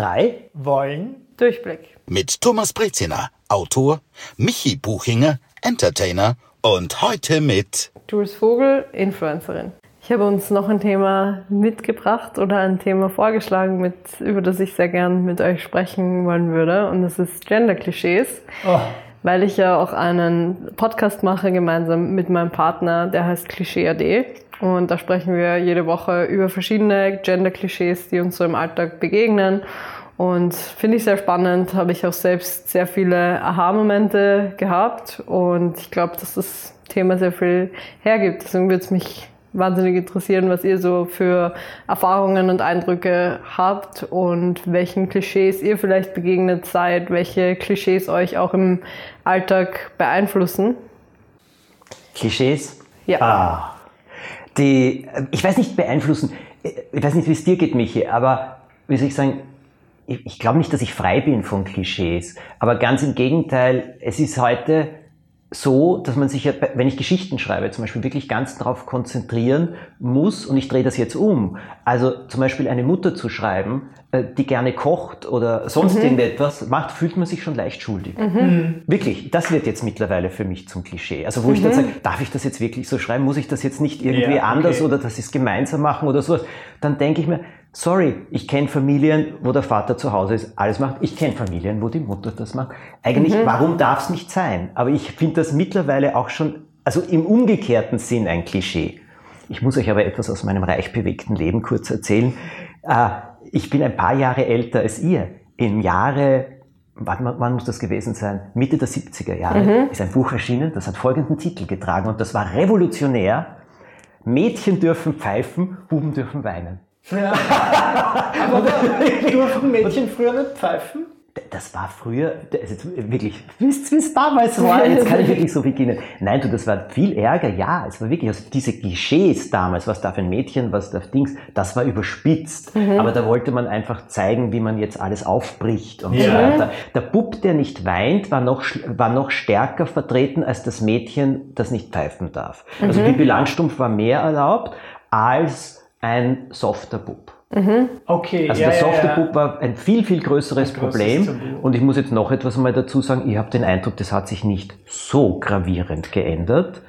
drei wollen Durchblick. Mit Thomas Breziner, Autor, Michi Buchinger, Entertainer und heute mit Jules Vogel, Influencerin. Ich habe uns noch ein Thema mitgebracht oder ein Thema vorgeschlagen, mit, über das ich sehr gern mit euch sprechen wollen würde. Und das ist Gender-Klischees. Oh. Weil ich ja auch einen Podcast mache gemeinsam mit meinem Partner, der heißt Klischee AD. Und da sprechen wir jede Woche über verschiedene Gender-Klischees, die uns so im Alltag begegnen. Und finde ich sehr spannend, habe ich auch selbst sehr viele Aha-Momente gehabt. Und ich glaube, dass das Thema sehr viel hergibt. Deswegen würde es mich wahnsinnig interessieren, was ihr so für Erfahrungen und Eindrücke habt und welchen Klischees ihr vielleicht begegnet seid, welche Klischees euch auch im Alltag beeinflussen. Klischees? Ja. Ah, die, ich weiß nicht beeinflussen, ich weiß nicht, wie es dir geht, Michi, aber wie soll ich sagen, ich, ich glaube nicht, dass ich frei bin von Klischees, aber ganz im Gegenteil, es ist heute so, dass man sich wenn ich Geschichten schreibe, zum Beispiel wirklich ganz darauf konzentrieren muss, und ich drehe das jetzt um. Also zum Beispiel eine Mutter zu schreiben, die gerne kocht oder sonst mhm. irgendetwas macht, fühlt man sich schon leicht schuldig. Mhm. Wirklich, das wird jetzt mittlerweile für mich zum Klischee. Also wo mhm. ich dann mhm. sage, darf ich das jetzt wirklich so schreiben? Muss ich das jetzt nicht irgendwie ja, okay. anders oder dass sie es gemeinsam machen oder sowas? Dann denke ich mir, Sorry, ich kenne Familien, wo der Vater zu Hause ist, alles macht. Ich kenne Familien, wo die Mutter das macht. Eigentlich, mhm. warum darf es nicht sein? Aber ich finde das mittlerweile auch schon, also im umgekehrten Sinn ein Klischee. Ich muss euch aber etwas aus meinem reich bewegten Leben kurz erzählen. Äh, ich bin ein paar Jahre älter als ihr. Im Jahre, wann, wann muss das gewesen sein? Mitte der 70er Jahre mhm. ist ein Buch erschienen, das hat folgenden Titel getragen und das war revolutionär. Mädchen dürfen pfeifen, Buben dürfen weinen. Ja. Aber durften Mädchen früher nicht pfeifen? Das war früher, also wirklich, wisst ihr, wie es damals war? Jetzt kann ich wirklich so beginnen. Nein, du, das war viel Ärger, ja. Es war wirklich, also diese Klischees damals, was darf ein Mädchen, was darf Dings, das war überspitzt. Mhm. Aber da wollte man einfach zeigen, wie man jetzt alles aufbricht und ja. so weiter. Der Bub, der nicht weint, war noch, war noch stärker vertreten als das Mädchen, das nicht pfeifen darf. Also mhm. Bibi Langstumpf war mehr erlaubt als ein softer Bub. Mhm. Okay. Also ja, der softe ja, ja. Bub war ein viel, viel größeres Problem. Und ich muss jetzt noch etwas mal dazu sagen. Ich habe den Eindruck, das hat sich nicht so gravierend geändert.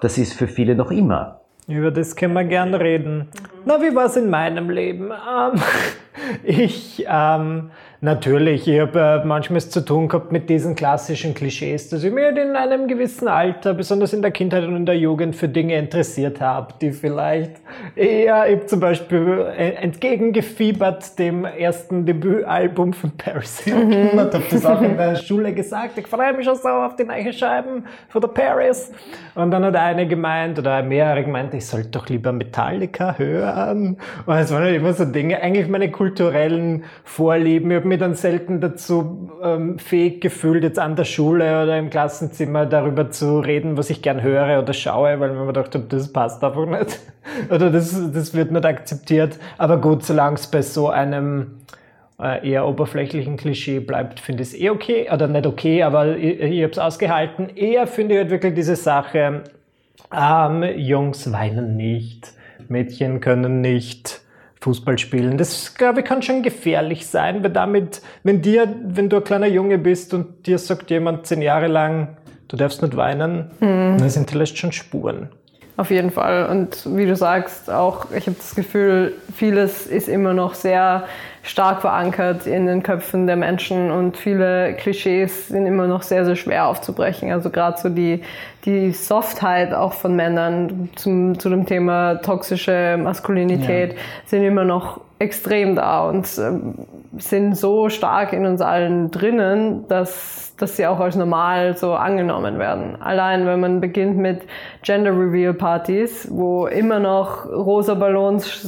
Das ist für viele noch immer. Über das können wir gern reden. Na, wie war es in meinem Leben? Ähm, ich ähm, Natürlich, ich habe äh, manchmal zu tun gehabt mit diesen klassischen Klischees, dass ich mich in einem gewissen Alter, besonders in der Kindheit und in der Jugend, für Dinge interessiert habe, die vielleicht eher, ich habe zum Beispiel äh, entgegengefiebert dem ersten Debütalbum von Paris Hilton mhm. und habe das auch in der Schule gesagt, ich freue mich schon so auf die neue Scheiben von der Paris. Und dann hat eine gemeint, oder mehrere gemeint, ich sollte doch lieber Metallica hören. Und es waren halt immer so Dinge, eigentlich meine kulturellen Vorlieben. Ich mir dann selten dazu ähm, fähig gefühlt, jetzt an der Schule oder im Klassenzimmer darüber zu reden, was ich gern höre oder schaue, weil mir gedacht habe, das passt einfach nicht. oder das, das wird nicht akzeptiert. Aber gut, solange es bei so einem äh, eher oberflächlichen Klischee bleibt, finde ich es eh okay. Oder nicht okay, aber ich, ich habe es ausgehalten. Eher finde ich halt wirklich diese Sache, ähm, Jungs weinen nicht, Mädchen können nicht Fußball spielen. Das, glaube ich, kann schon gefährlich sein, weil damit, wenn dir, wenn du ein kleiner Junge bist und dir sagt jemand zehn Jahre lang, du darfst nicht weinen, mhm. dann sind vielleicht schon Spuren. Auf jeden Fall. Und wie du sagst, auch ich habe das Gefühl, vieles ist immer noch sehr stark verankert in den Köpfen der Menschen und viele Klischees sind immer noch sehr, sehr schwer aufzubrechen. Also gerade so die, die Softheit auch von Männern zum, zu dem Thema toxische Maskulinität ja. sind immer noch extrem da und ähm, sind so stark in uns allen drinnen, dass dass sie auch als normal so angenommen werden. Allein wenn man beginnt mit Gender Reveal Partys, wo immer noch rosa Ballons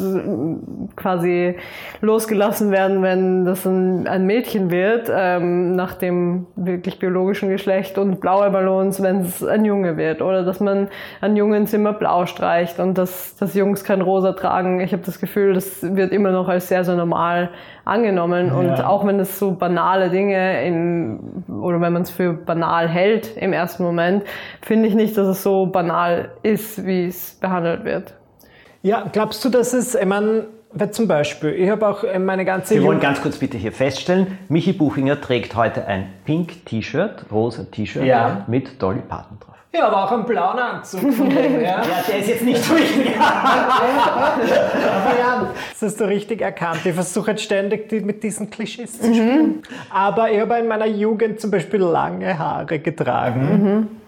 quasi losgelassen werden, wenn das ein, ein Mädchen wird, ähm, nach dem wirklich biologischen Geschlecht und blaue Ballons, wenn es ein Junge wird. Oder dass man an Jungs immer blau streicht und dass, dass Jungs kein rosa tragen. Ich habe das Gefühl, das wird immer noch als sehr, sehr normal angenommen. Ja. Und auch wenn es so banale Dinge in, oder wenn man es für banal hält im ersten Moment, finde ich nicht, dass es so banal ist, wie es behandelt wird. Ja, glaubst du, dass es, ich meine, Weil zum Beispiel, ich habe auch äh, meine ganze Wir wollen ganz kurz bitte hier feststellen, Michi Buchinger trägt heute ein pink T-Shirt, rosa T-Shirt Ja. mit Dolly Parton drauf. Ja, aber auch einen blauen Anzug dem. Ja, der ist jetzt nicht. Aber ja, das hast du richtig erkannt. Ich versuche jetzt ständig die, mit diesen Klischees zu spielen. Aber ich habe in meiner Jugend zum Beispiel lange Haare getragen.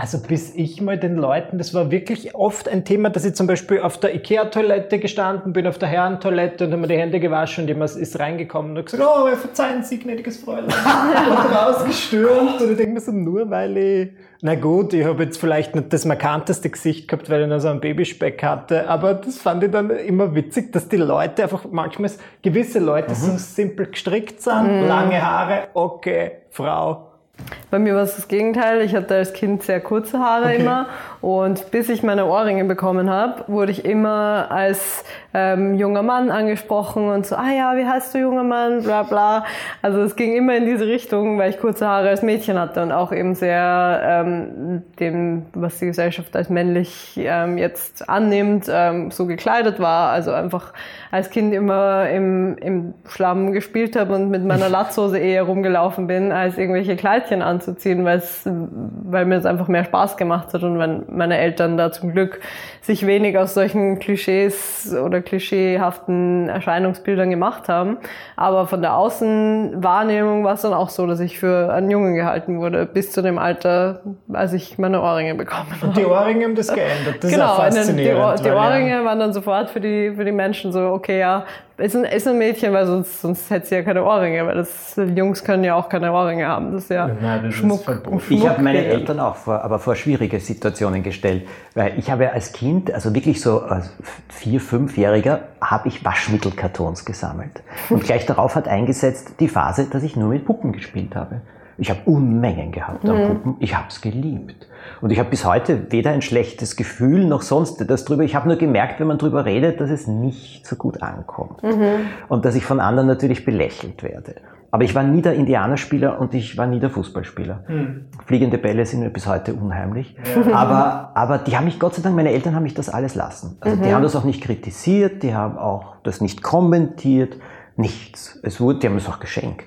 Also bis ich mal den Leuten, das war wirklich oft ein Thema, dass ich zum Beispiel auf der Ikea-Toilette gestanden bin, auf der Herrentoilette und habe mir die Hände gewaschen und jemand ist reingekommen und hat gesagt, oh, verzeihen Sie, gnädiges Fräulein. und rausgestürmt. Und ich denke mir so, nur weil ich, na gut, ich habe jetzt vielleicht nicht das markanteste Gesicht gehabt, weil ich noch so einen Babyspeck hatte, aber das fand ich dann immer witzig, dass die Leute einfach manchmal, gewisse Leute so simpel gestrickt sind, lange Haare, okay, Frau. Bei mir war es das Gegenteil. Ich hatte als Kind sehr kurze Haare Okay. immer. Und bis ich meine Ohrringe bekommen habe, wurde ich immer als ähm, junger Mann angesprochen und so, ah ja, wie heißt du junger Mann, bla bla. Also es ging immer in diese Richtung, weil ich kurze Haare als Mädchen hatte und auch eben sehr ähm, dem, was die Gesellschaft als männlich ähm, jetzt annimmt, ähm, so gekleidet war. Also einfach als Kind immer im, im Schlamm gespielt habe und mit meiner Latzhose eher rumgelaufen bin, als irgendwelche Kleidchen anzuziehen, weil mir es einfach mehr Spaß gemacht hat und wenn meine Eltern da zum Glück sich wenig aus solchen Klischees oder klischeehaften Erscheinungsbildern gemacht haben. Aber von der Außenwahrnehmung war es dann auch so, dass ich für einen Jungen gehalten wurde, bis zu dem Alter, als ich meine Ohrringe bekommen habe. Die Ohrringe haben das geändert. Das genau, ist und dann die, faszinierend. Ohr, die weil, ja, Ohrringe waren dann sofort für die, für die Menschen so, okay, ja, ist ein, ist ein Mädchen, weil sonst, sonst hätte sie ja keine Ohrringe, weil das, Jungs können ja auch keine Ohrringe haben. Das ist ja Nein, das ist Schmuck. Ich habe meine Schmuck- Eltern auch vor, aber vor schwierige Situationen gestellt, weil ich habe als Kind, also wirklich so als vier, fünfjähriger, habe ich Waschmittelkartons gesammelt. Und gleich darauf hat eingesetzt die Phase, dass ich nur mit Puppen gespielt habe. Ich habe Unmengen gehabt an Puppen. Ich habe es geliebt. Und ich habe bis heute weder ein schlechtes Gefühl noch sonst das drüber. Ich habe nur gemerkt, wenn man drüber redet, dass es nicht so gut ankommt. Und dass ich von anderen natürlich belächelt werde. Aber ich war nie der Indianerspieler und ich war nie der Fußballspieler. Fliegende Bälle sind mir bis heute unheimlich. Aber, aber die haben mich, Gott sei Dank, meine Eltern haben mich das alles lassen. Also die haben das auch nicht kritisiert, die haben auch das nicht kommentiert, nichts. Es wurde, die haben es auch geschenkt.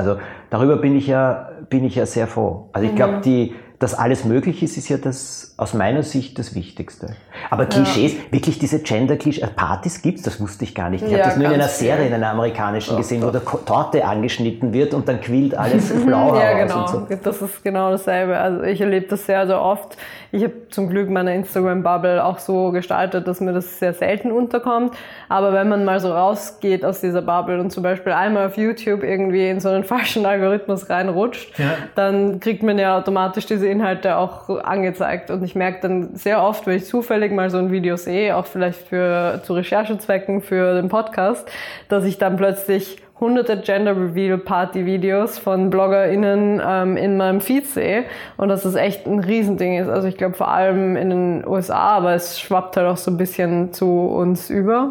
Also darüber bin ich ja, bin ich ja sehr froh. Also ich glaube, die, dass alles möglich ist, ist ja das aus meiner Sicht das Wichtigste. Aber Klischees, wirklich diese Gender-Klischees, äh, Partys gibt's, das wusste ich gar nicht. Ich Ja, habe das nur in einer Serie, in einer amerikanischen gesehen, wo der Torte angeschnitten wird und dann quillt alles blau Ja, genau. und so. Das ist genau dasselbe. Also ich erlebe das sehr, sehr oft. Ich habe zum Glück meine Instagram-Bubble auch so gestaltet, dass mir das sehr selten unterkommt. Aber wenn man mal so rausgeht aus dieser Bubble und zum Beispiel einmal auf YouTube irgendwie in so einen falschen Algorithmus reinrutscht, Ja. dann kriegt man ja automatisch diese Inhalte auch angezeigt. Und ich merke dann sehr oft, wenn ich zufällig mal so ein Video sehe, auch vielleicht für, zu Recherchezwecken für den Podcast, dass ich dann plötzlich hunderte Gender Reveal Party Videos von BloggerInnen ähm, in meinem Feed sehe und dass das echt ein Riesending ist. Also ich glaube vor allem in den USA, aber es schwappt halt auch so ein bisschen zu uns über.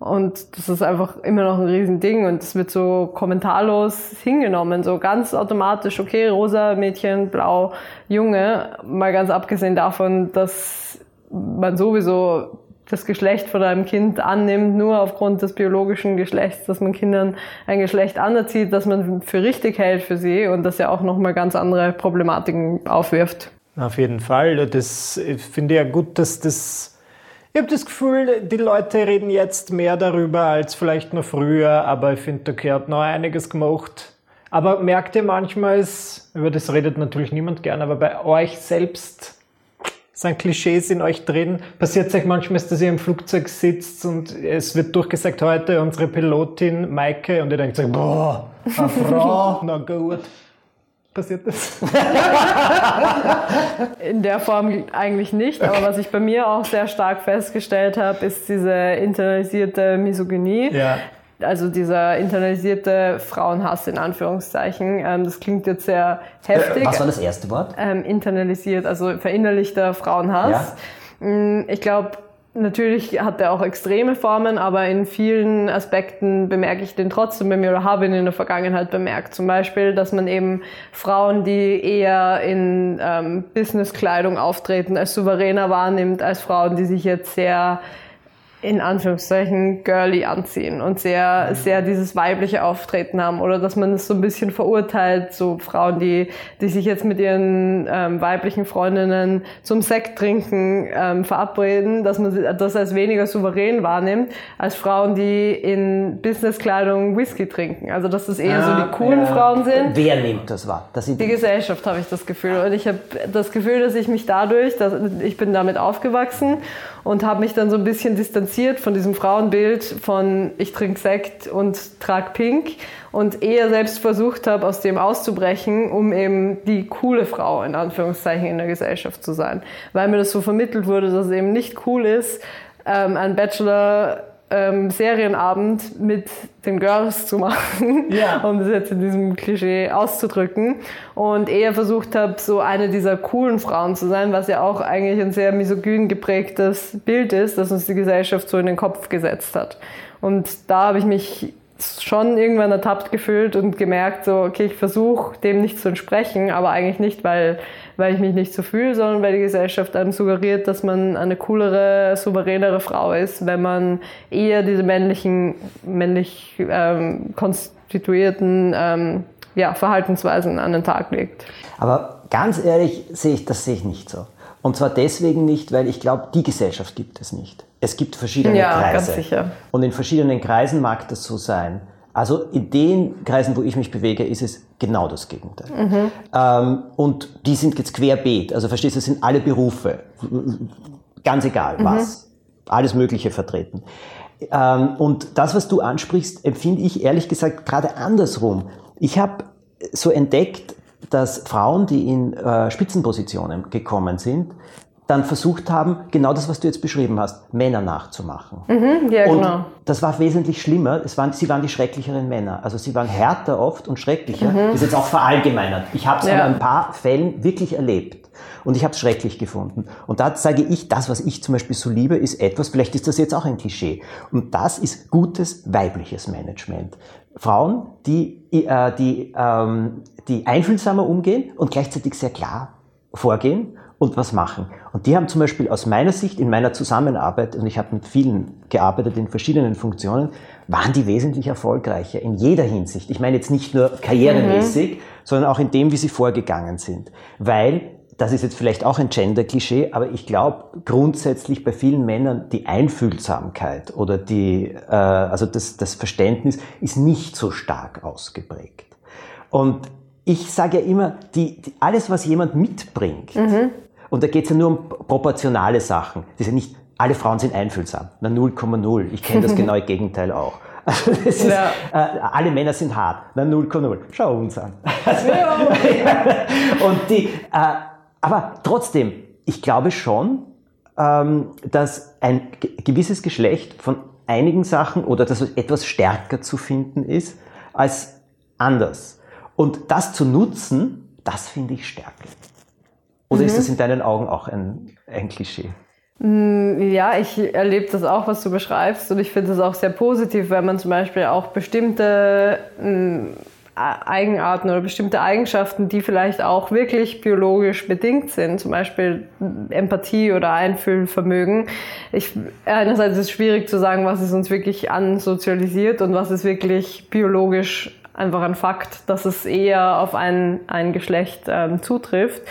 Und das ist einfach immer noch ein Riesending und es wird so kommentarlos hingenommen, so ganz automatisch, okay, rosa Mädchen, blau Junge, mal ganz abgesehen davon, dass man sowieso das Geschlecht von einem Kind annimmt, nur aufgrund des biologischen Geschlechts, dass man Kindern ein Geschlecht anerzieht, das man für richtig hält für sie und das ja auch nochmal ganz andere Problematiken aufwirft. Auf jeden Fall. Das ich finde ja gut, dass das. Ich habe das Gefühl, die Leute reden jetzt mehr darüber als vielleicht noch früher, aber ich finde, okay, hat noch einiges gemacht. Aber merkt ihr manchmal, über das redet natürlich niemand gern, aber bei euch selbst sind Klischees in euch drin? Passiert es euch manchmal, dass ihr im Flugzeug sitzt und es wird durchgesagt, heute unsere Pilotin Maike und ihr denkt so, boah, eine Frau, na gut. Passiert das? In der Form eigentlich nicht, aber was ich bei mir auch sehr stark festgestellt habe, ist diese internalisierte Misogynie. Ja. Also dieser internalisierte Frauenhass in Anführungszeichen. Ähm, das klingt jetzt sehr heftig. Was war das erste Wort? ähm, internalisiert, also verinnerlichter Frauenhass. Mm, Ich glaube, natürlich hat er auch extreme Formen, aber in vielen Aspekten bemerke ich den trotzdem bei mir oder habe ihn in der Vergangenheit bemerkt. Zum Beispiel, dass man eben Frauen, die eher in ähm, Businesskleidung auftreten, als souveräner wahrnimmt als Frauen, die sich jetzt sehr in Anführungszeichen girly anziehen und sehr, sehr dieses weibliche Auftreten haben oder dass man es so ein bisschen verurteilt, so Frauen, die, die sich jetzt mit ihren ähm, weiblichen Freundinnen zum Sekt trinken ähm, verabreden, dass man das als weniger souverän wahrnimmt, als Frauen, die in Businesskleidung Whisky trinken. Also dass das eher so die coolen ja. Frauen sind. Wer nimmt das wahr? Das die Gesellschaft, habe ich das Gefühl. Und ich habe das Gefühl, dass ich mich dadurch, dass ich bin damit aufgewachsen und habe mich dann so ein bisschen distanziert von diesem Frauenbild von ich trinke Sekt und trage Pink und eher selbst versucht habe, aus dem auszubrechen, um eben die coole Frau in Anführungszeichen in der Gesellschaft zu sein. Weil mir das so vermittelt wurde, dass es eben nicht cool ist, ähm, ein Bachelor ähm, Serienabend mit den Girls zu machen, ja. um das jetzt in diesem Klischee auszudrücken. Und eher versucht habe, so eine dieser coolen Frauen zu sein, was ja auch eigentlich ein sehr misogyn geprägtes Bild ist, das uns die Gesellschaft so in den Kopf gesetzt hat. Und da habe ich mich schon irgendwann ertappt gefühlt und gemerkt, so, okay, ich versuche dem nicht zu entsprechen, aber eigentlich nicht, weil, weil ich mich nicht so fühle, sondern weil die Gesellschaft einem suggeriert, dass man eine coolere, souveränere Frau ist, wenn man eher diese männlichen, männlich ähm, konstituierten ähm, ja, Verhaltensweisen an den Tag legt. Aber ganz ehrlich sehe ich, das sehe ich nicht so. Und zwar deswegen nicht, weil ich glaube, die Gesellschaft gibt es nicht. Es gibt verschiedene ja, Kreise. Ganz sicher. Und in verschiedenen Kreisen mag das so sein. Also in den Kreisen, wo ich mich bewege, ist es genau das Gegenteil. Mhm. Ähm, und die sind jetzt querbeet. Also verstehst du, es sind alle Berufe. Ganz egal mhm. was. Alles Mögliche vertreten. Ähm, und das, was du ansprichst, empfinde ich ehrlich gesagt gerade andersrum. Ich habe so entdeckt, dass Frauen, die in äh, Spitzenpositionen gekommen sind, dann versucht haben, genau das, was du jetzt beschrieben hast, Männer nachzumachen. Mhm, ja, und genau. das war wesentlich schlimmer. Es waren, sie waren die schrecklicheren Männer. Also sie waren härter oft und schrecklicher. Mhm. Das ist jetzt auch verallgemeinert. Ich habe es ja. in ein paar Fällen wirklich erlebt. Und ich habe es schrecklich gefunden. Und da sage ich, das, was ich zum Beispiel so liebe, ist etwas, vielleicht ist das jetzt auch ein Klischee. Und das ist gutes weibliches Management. Frauen, die, äh, die, ähm, die einfühlsamer umgehen und gleichzeitig sehr klar vorgehen und was machen. Und die haben zum Beispiel aus meiner Sicht, in meiner Zusammenarbeit, und ich habe mit vielen gearbeitet in verschiedenen Funktionen, waren die wesentlich erfolgreicher in jeder Hinsicht. Ich meine jetzt nicht nur karrieremäßig, mhm. sondern auch in dem, wie sie vorgegangen sind. Weil, das ist jetzt vielleicht auch ein Gender-Klischee, aber ich glaube grundsätzlich bei vielen Männern die Einfühlsamkeit oder die, äh, also das, das Verständnis ist nicht so stark ausgeprägt. Und ich sage ja immer, die, die, alles, was jemand mitbringt, mhm. Und da geht es ja nur um proportionale Sachen. Das ist ja nicht, alle Frauen sind einfühlsam. Na 0,0. Ich kenne das genaue Gegenteil auch. Also ist, ja. äh, alle Männer sind hart. Na 0,0. Schau uns an. Also, ja. Und die, äh, aber trotzdem, ich glaube schon, ähm, dass ein gewisses Geschlecht von einigen Sachen oder dass es etwas stärker zu finden ist als anders. Und das zu nutzen, das finde ich stärker. Oder mhm. ist das in deinen Augen auch ein, ein Klischee? Mm, ja, ich erlebe das auch, was du beschreibst. Und ich finde es auch sehr positiv, wenn man zum Beispiel auch bestimmte mm, Eigenarten oder bestimmte Eigenschaften, die vielleicht auch wirklich biologisch bedingt sind, zum Beispiel Empathie oder Einfühlvermögen. Ich, einerseits ist es schwierig zu sagen, was ist uns wirklich ansozialisiert und was ist wirklich biologisch einfach ein Fakt, dass es eher auf ein, ein Geschlecht ähm, zutrifft.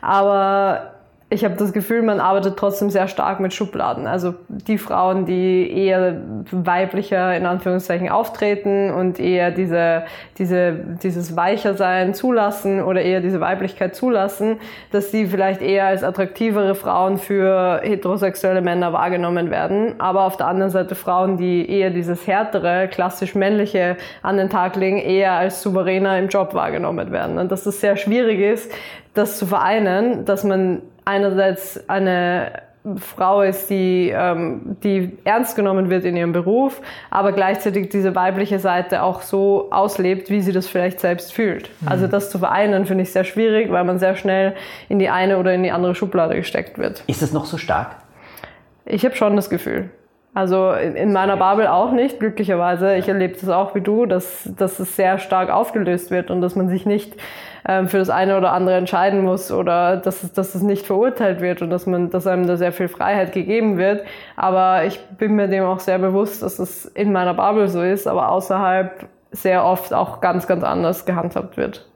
Aber ich habe das Gefühl, man arbeitet trotzdem sehr stark mit Schubladen. Also die Frauen, die eher weiblicher in Anführungszeichen auftreten und eher diese, diese, dieses weicher sein zulassen oder eher diese Weiblichkeit zulassen, dass sie vielleicht eher als attraktivere Frauen für heterosexuelle Männer wahrgenommen werden. Aber auf der anderen Seite Frauen, die eher dieses härtere, klassisch männliche an den Tag legen, eher als souveräner im Job wahrgenommen werden. Und dass das sehr schwierig ist, das zu vereinen, dass man einerseits eine Frau ist, die, ähm, die ernst genommen wird in ihrem Beruf, aber gleichzeitig diese weibliche Seite auch so auslebt, wie sie das vielleicht selbst fühlt. Mhm. Also das zu vereinen, finde ich sehr schwierig, weil man sehr schnell in die eine oder in die andere Schublade gesteckt wird. Ist das noch so stark? Ich habe schon das Gefühl. Also in, in meiner Bubble auch nicht, glücklicherweise. Ich erlebe das auch wie du, dass, dass es sehr stark aufgelöst wird und dass man sich nicht ähm, für das eine oder andere entscheiden muss oder dass es, dass es nicht verurteilt wird und dass man, dass einem da sehr viel Freiheit gegeben wird. Aber ich bin mir dem auch sehr bewusst, dass es in meiner Bubble so ist, aber außerhalb sehr oft auch ganz, ganz anders gehandhabt wird.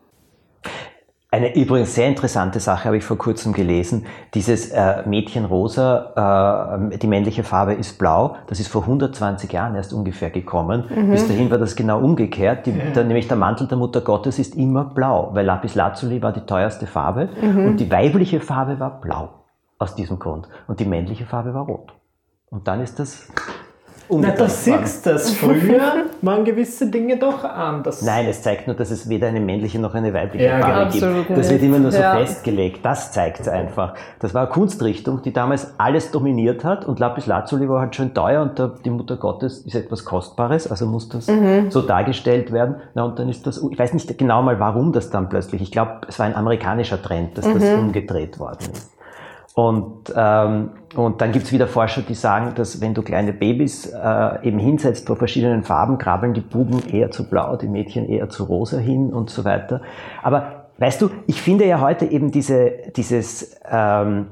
Eine übrigens sehr interessante Sache habe ich vor kurzem gelesen. Dieses äh, Mädchen rosa, äh, die männliche Farbe ist blau. Das ist vor 120 Jahren erst ungefähr gekommen. Mhm. Bis dahin war das genau umgekehrt. Die, der, nämlich der Mantel der Mutter Gottes ist immer blau, weil Lapis Lazuli war die teuerste Farbe mhm. und die weibliche Farbe war blau. Aus diesem Grund. Und die männliche Farbe war rot. Und dann ist das na, du siehst das. Früher waren gewisse Dinge doch anders. Nein, es zeigt nur, dass es weder eine männliche noch eine weibliche ja, Farbe gibt. Das wird immer nur so ja. festgelegt. Das zeigt es einfach. Das war eine Kunstrichtung, die damals alles dominiert hat und Lapis Lazuli war halt schön teuer und die Mutter Gottes ist etwas Kostbares, also muss das mhm. so dargestellt werden. Na, und dann ist das, ich weiß nicht genau mal, warum das dann plötzlich, ich glaube, es war ein amerikanischer Trend, dass mhm. das umgedreht worden ist. Und, ähm, und dann gibt's wieder Forscher, die sagen, dass wenn du kleine Babys äh, eben hinsetzt vor verschiedenen Farben, krabbeln die Buben eher zu blau, die Mädchen eher zu rosa hin und so weiter. Aber weißt du, ich finde ja heute eben diese, dieses, ähm,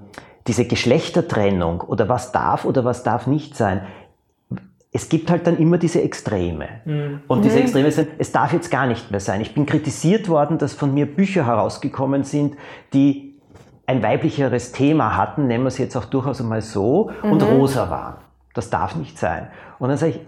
diese Geschlechtertrennung oder was darf oder was darf nicht sein. Es gibt halt dann immer diese Extreme. Mhm. Und diese mhm. Extreme sind, es darf jetzt gar nicht mehr sein. Ich bin kritisiert worden, dass von mir Bücher herausgekommen sind, die ein weiblicheres Thema hatten, nennen wir es jetzt auch durchaus einmal so, mhm. und rosa waren. Das darf nicht sein. Und dann sage ich,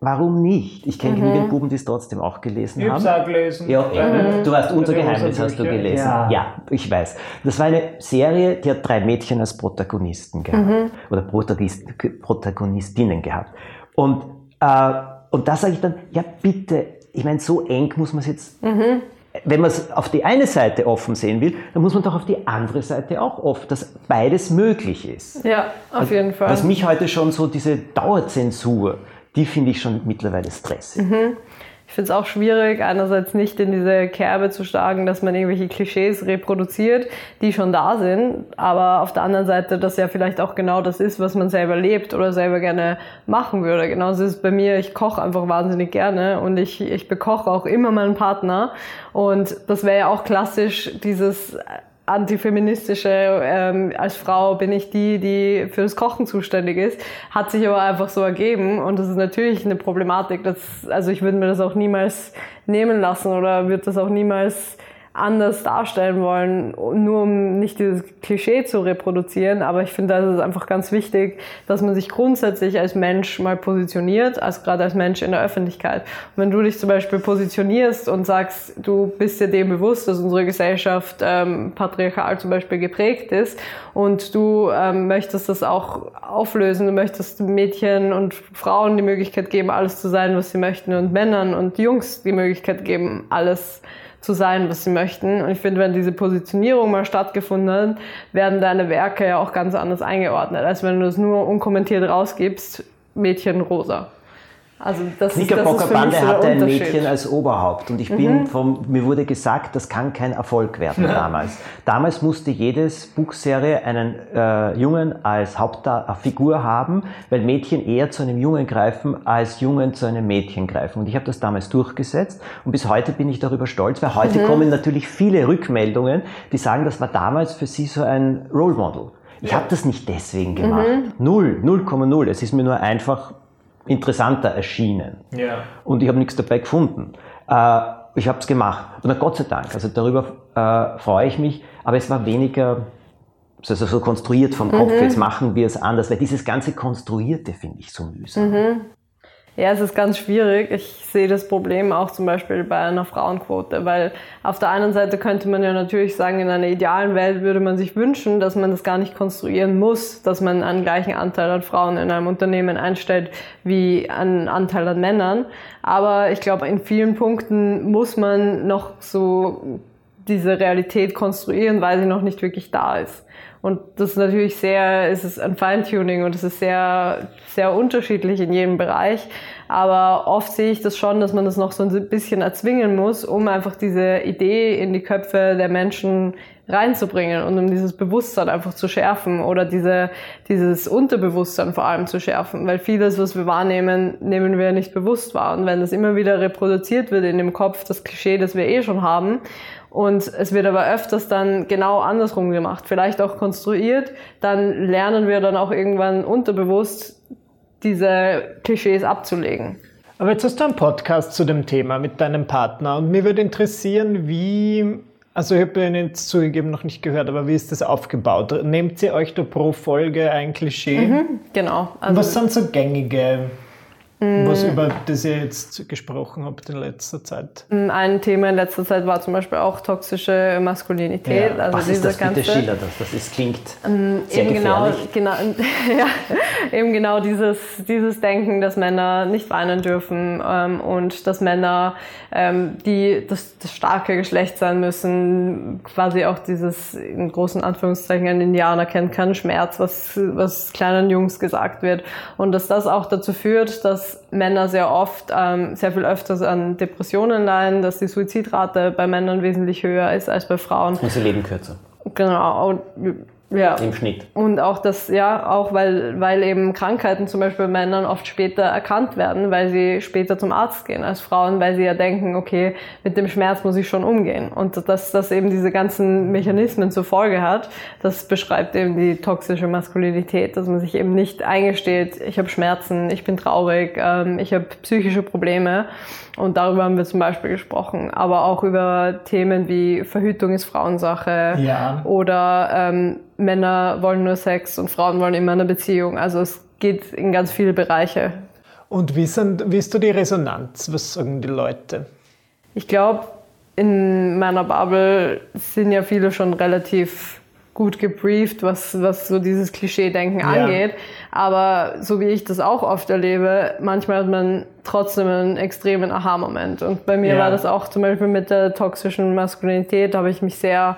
warum nicht? Ich kenne mhm. genügend Buben, die es trotzdem auch gelesen ich haben. Auch gelesen. Ja, mhm. du hast unser Geheimnis, hast du gelesen. Ja. ja. ich weiß. Das war eine Serie, die hat drei Mädchen als Protagonisten gehabt. Mhm. Oder Protagonist, Protagonistinnen gehabt. Und, äh, und da sage ich dann, ja bitte, ich meine, so eng muss man es jetzt mhm wenn man es auf die eine Seite offen sehen will, dann muss man doch auf die andere Seite auch offen, dass beides möglich ist. Ja, auf also, jeden Fall. Was mich heute schon so diese Dauerzensur, die finde ich schon mittlerweile stressig. Mhm. Ich finde es auch schwierig, einerseits nicht in diese Kerbe zu schlagen, dass man irgendwelche Klischees reproduziert, die schon da sind, aber auf der anderen Seite, dass ja vielleicht auch genau das ist, was man selber lebt oder selber gerne machen würde. Genauso ist es bei mir, ich koche einfach wahnsinnig gerne und ich, ich bekoche auch immer meinen Partner und das wäre ja auch klassisch dieses antifeministische, ähm, als Frau bin ich die, die für das Kochen zuständig ist, hat sich aber einfach so ergeben und das ist natürlich eine Problematik. Das, also ich würde mir das auch niemals nehmen lassen oder würde das auch niemals anders darstellen wollen, nur um nicht dieses Klischee zu reproduzieren. Aber ich finde, da ist einfach ganz wichtig, dass man sich grundsätzlich als Mensch mal positioniert, als gerade als Mensch in der Öffentlichkeit. Und wenn du dich zum Beispiel positionierst und sagst, du bist dir dem bewusst, dass unsere Gesellschaft ähm, patriarchal zum Beispiel geprägt ist und du ähm, möchtest das auch auflösen, du möchtest Mädchen und Frauen die Möglichkeit geben, alles zu sein, was sie möchten und Männern und Jungs die Möglichkeit geben, alles zu sein, was sie möchten. Und ich finde, wenn diese Positionierung mal stattgefunden hat, werden deine Werke ja auch ganz anders eingeordnet, als wenn du es nur unkommentiert rausgibst, Mädchen rosa. Also das Knickerbockerbande so hatte ein Mädchen als Oberhaupt und ich mhm. bin vom, mir wurde gesagt, das kann kein Erfolg werden damals. Damals musste jedes Buchserie einen äh, Jungen als Hauptfigur haben, weil Mädchen eher zu einem Jungen greifen, als Jungen zu einem Mädchen greifen. Und ich habe das damals durchgesetzt und bis heute bin ich darüber stolz, weil heute mhm. kommen natürlich viele Rückmeldungen, die sagen, das war damals für sie so ein Role Model. Ich ja. habe das nicht deswegen gemacht. Mhm. Null, 0,0. Es ist mir nur einfach interessanter erschienen. Ja. Und ich habe nichts dabei gefunden. Äh, ich habe es gemacht. Und Gott sei Dank, also darüber äh, freue ich mich, aber es war weniger also so konstruiert vom Kopf, mhm. jetzt machen wir es anders, weil dieses ganze Konstruierte finde ich so mühsam. Mhm. Ja, es ist ganz schwierig. Ich sehe das Problem auch zum Beispiel bei einer Frauenquote, weil auf der einen Seite könnte man ja natürlich sagen, in einer idealen Welt würde man sich wünschen, dass man das gar nicht konstruieren muss, dass man einen gleichen Anteil an Frauen in einem Unternehmen einstellt wie einen Anteil an Männern. Aber ich glaube, in vielen Punkten muss man noch so diese Realität konstruieren, weil sie noch nicht wirklich da ist. Und das ist natürlich sehr, es ist ein Feintuning und es ist sehr, sehr unterschiedlich in jedem Bereich. Aber oft sehe ich das schon, dass man das noch so ein bisschen erzwingen muss, um einfach diese Idee in die Köpfe der Menschen reinzubringen und um dieses Bewusstsein einfach zu schärfen oder diese, dieses Unterbewusstsein vor allem zu schärfen, weil vieles, was wir wahrnehmen, nehmen wir nicht bewusst wahr. Und wenn das immer wieder reproduziert wird in dem Kopf, das Klischee, das wir eh schon haben, und es wird aber öfters dann genau andersrum gemacht, vielleicht auch konstruiert, dann lernen wir dann auch irgendwann unterbewusst diese Klischees abzulegen. Aber jetzt hast du einen Podcast zu dem Thema mit deinem Partner und mir würde interessieren, wie also ich habe ihn jetzt zugegeben noch nicht gehört, aber wie ist das aufgebaut? Nehmt ihr euch da pro Folge ein Klischee? Mhm, genau. Also was sind so gängige was über das ihr jetzt gesprochen habt in letzter Zeit? Ein Thema in letzter Zeit war zum Beispiel auch toxische Maskulinität. Ja, also was ist das ganze, bitte schiller das? Das ist, klingt ähm, sehr eben genau, genau, ja, eben genau dieses, dieses Denken, dass Männer nicht weinen dürfen ähm, und dass Männer ähm, die das, das starke Geschlecht sein müssen, quasi auch dieses in großen Anführungszeichen ein Indianer kennt keinen Schmerz, was, was kleinen Jungs gesagt wird und dass das auch dazu führt, dass Männer sehr oft ähm, sehr viel öfters an Depressionen leiden, dass die Suizidrate bei Männern wesentlich höher ist als bei Frauen. Und sie leben kürzer. Genau. Ja. Im Schnitt. Und auch das, ja, auch weil, weil eben Krankheiten zum Beispiel bei Männern oft später erkannt werden, weil sie später zum Arzt gehen als Frauen, weil sie ja denken, okay, mit dem Schmerz muss ich schon umgehen. Und dass das eben diese ganzen Mechanismen zur Folge hat, das beschreibt eben die toxische Maskulinität, dass man sich eben nicht eingesteht, ich habe Schmerzen, ich bin traurig, ähm, ich habe psychische Probleme. Und darüber haben wir zum Beispiel gesprochen, aber auch über Themen wie Verhütung ist Frauensache ja. oder ähm, Männer wollen nur Sex und Frauen wollen immer eine Beziehung. Also es geht in ganz viele Bereiche. Und wie, sind, wie ist da die Resonanz? Was sagen die Leute? Ich glaube, in meiner Bubble sind ja viele schon relativ gut gebrieft, was, was so dieses Klischee-Denken ja. angeht. Aber so wie ich das auch oft erlebe, manchmal hat man trotzdem einen extremen Aha-Moment. Und bei mir ja. war das auch zum Beispiel mit der toxischen Maskulinität, da habe ich mich sehr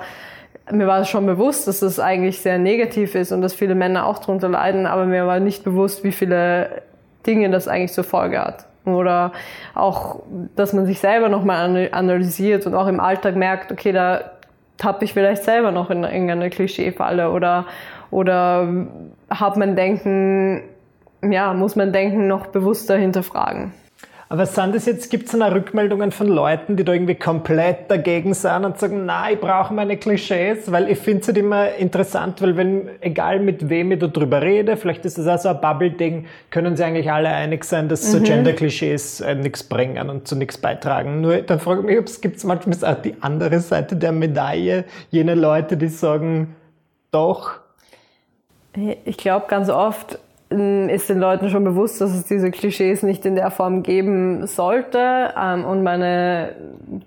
mir war schon bewusst, dass das eigentlich sehr negativ ist und dass viele Männer auch darunter leiden, aber mir war nicht bewusst, wie viele Dinge das eigentlich zur Folge hat. Oder auch, dass man sich selber nochmal analysiert und auch im Alltag merkt, okay, da tappe ich vielleicht selber noch in irgendeine Klischeefalle oder, oder hat mein Denken, ja, muss mein Denken noch bewusster hinterfragen. Aber sind das jetzt, gibt es da Rückmeldungen von Leuten, die da irgendwie komplett dagegen sind und sagen, na, ich brauche meine Klischees, weil ich finde es halt immer interessant, weil wenn, egal mit wem ich darüber rede, vielleicht ist das auch so ein Bubble-Ding, können sie eigentlich alle einig sein, dass so mhm. Gender-Klischees äh, nichts bringen und zu nichts beitragen. Nur dann frage ich mich, ob es gibt manchmal auch die andere Seite der Medaille, jene Leute, die sagen, doch. Ich glaube ganz oft, ist den Leuten schon bewusst, dass es diese Klischees nicht in der Form geben sollte. Ähm, und meine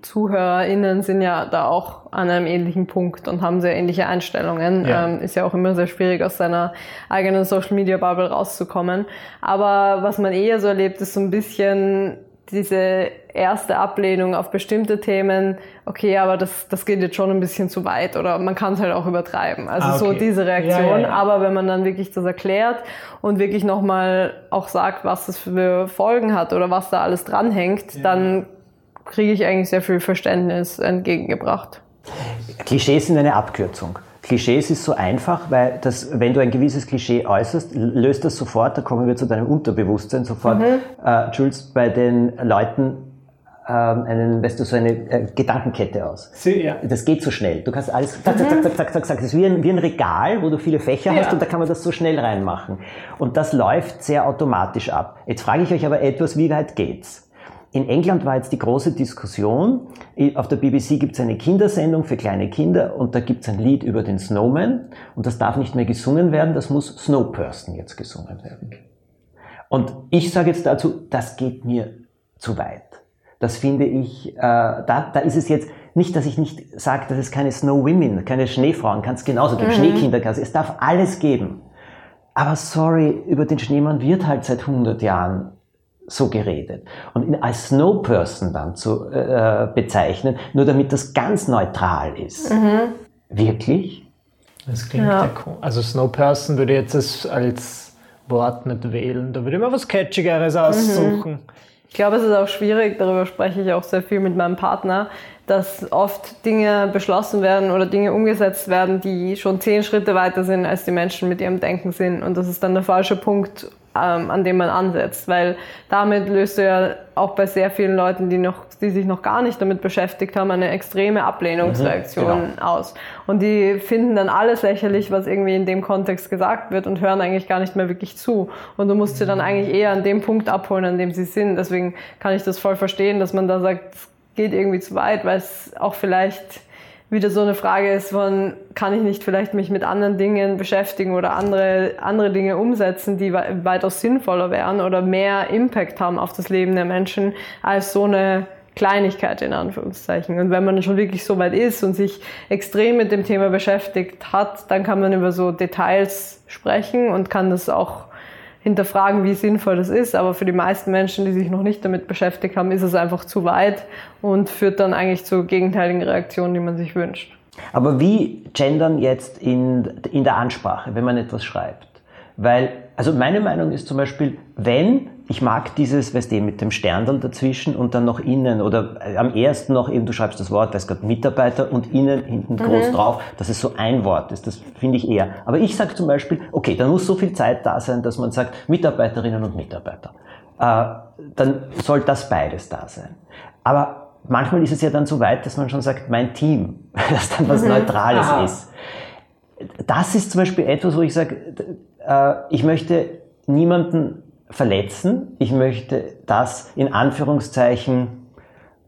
ZuhörerInnen sind ja da auch an einem ähnlichen Punkt und haben sehr ähnliche Einstellungen. Ja. Ähm, ist ja auch immer sehr schwierig, aus seiner eigenen Social Media Bubble rauszukommen. Aber was man eher so erlebt, ist so ein bisschen diese erste Ablehnung auf bestimmte Themen, okay, aber das, das geht jetzt schon ein bisschen zu weit oder man kann es halt auch übertreiben. Also ah, okay. so diese Reaktion. Ja, ja, ja. Aber wenn man dann wirklich das erklärt und wirklich nochmal auch sagt, was das für Folgen hat oder was da alles dranhängt, dann kriege ich eigentlich sehr viel Verständnis entgegengebracht. Klischees sind eine Abkürzung. Klischees ist so einfach, weil das, wenn du ein gewisses Klischee äußerst, löst das sofort, da kommen wir zu deinem Unterbewusstsein, sofort, mhm. äh, Jules, bei den Leuten ähm, einen, weißt du, so eine äh, Gedankenkette aus. Sie, ja. Das geht so schnell. Du kannst alles, zack, zack, zack, zack, zack, zack, zack. Das ist wie ein, wie ein Regal, wo du viele Fächer ja. hast und da kann man das so schnell reinmachen. Und das läuft sehr automatisch ab. Jetzt frage ich euch aber etwas, wie weit geht's? In England war jetzt die große Diskussion. Auf der BBC gibt es eine Kindersendung für kleine Kinder und da gibt es ein Lied über den Snowman und das darf nicht mehr gesungen werden, das muss Snowperson jetzt gesungen werden. Und ich sage jetzt dazu, das geht mir zu weit. Das finde ich, äh, da, da ist es jetzt nicht, dass ich nicht sage, dass es keine Snow Women, keine Schneefrauen, kann es genauso geben, mhm. Schneekinder kann es, es darf alles geben. Aber sorry, über den Schneemann wird halt seit 100 Jahren so geredet. Und ihn als Snow Person dann zu äh, bezeichnen, nur damit das ganz neutral ist. Mhm. Wirklich? Das klingt ja. cool. Also Snow Person würde ich jetzt als, als Wort nicht wählen. Da würde ich mal was Catchigeres aussuchen. Mhm. Ich glaube, es ist auch schwierig, darüber spreche ich auch sehr viel mit meinem Partner, dass oft Dinge beschlossen werden oder Dinge umgesetzt werden, die schon zehn Schritte weiter sind, als die Menschen mit ihrem Denken sind. Und das ist dann der falsche Punkt, an dem man ansetzt, weil damit löst du ja auch bei sehr vielen Leuten, die noch, die sich noch gar nicht damit beschäftigt haben, eine extreme Ablehnungsreaktion mhm, genau. aus. Und die finden dann alles lächerlich, was irgendwie in dem Kontext gesagt wird und hören eigentlich gar nicht mehr wirklich zu. Und du musst sie dann eigentlich eher an dem Punkt abholen, an dem sie sind. Deswegen kann ich das voll verstehen, dass man da sagt, es geht irgendwie zu weit, weil es auch vielleicht wieder so eine Frage ist von, kann ich nicht vielleicht mich mit anderen Dingen beschäftigen oder andere, andere Dinge umsetzen, die weitaus sinnvoller wären oder mehr Impact haben auf das Leben der Menschen als so eine Kleinigkeit in Anführungszeichen. Und wenn man schon wirklich so weit ist und sich extrem mit dem Thema beschäftigt hat, dann kann man über so Details sprechen und kann das auch hinterfragen, wie sinnvoll das ist. Aber für die meisten Menschen, die sich noch nicht damit beschäftigt haben, ist es einfach zu weit und führt dann eigentlich zu gegenteiligen Reaktionen, die man sich wünscht. Aber wie gendern jetzt in, in der Ansprache, wenn man etwas schreibt? Weil, also meine Meinung ist zum Beispiel, wenn ich mag dieses, weißt du, mit dem Sterndal dazwischen und dann noch innen oder äh, am ersten noch eben, du schreibst das Wort, weiß Gott, Mitarbeiter und innen hinten mhm. groß drauf, dass es so ein Wort ist, das finde ich eher. Aber ich sage zum Beispiel, okay, dann muss so viel Zeit da sein, dass man sagt Mitarbeiterinnen und Mitarbeiter. Äh, dann soll das beides da sein. Aber manchmal ist es ja dann so weit, dass man schon sagt, mein Team, dass dann was mhm. Neutrales Aha. ist. Das ist zum Beispiel etwas, wo ich sage, äh, ich möchte niemanden verletzen. Ich möchte das in Anführungszeichen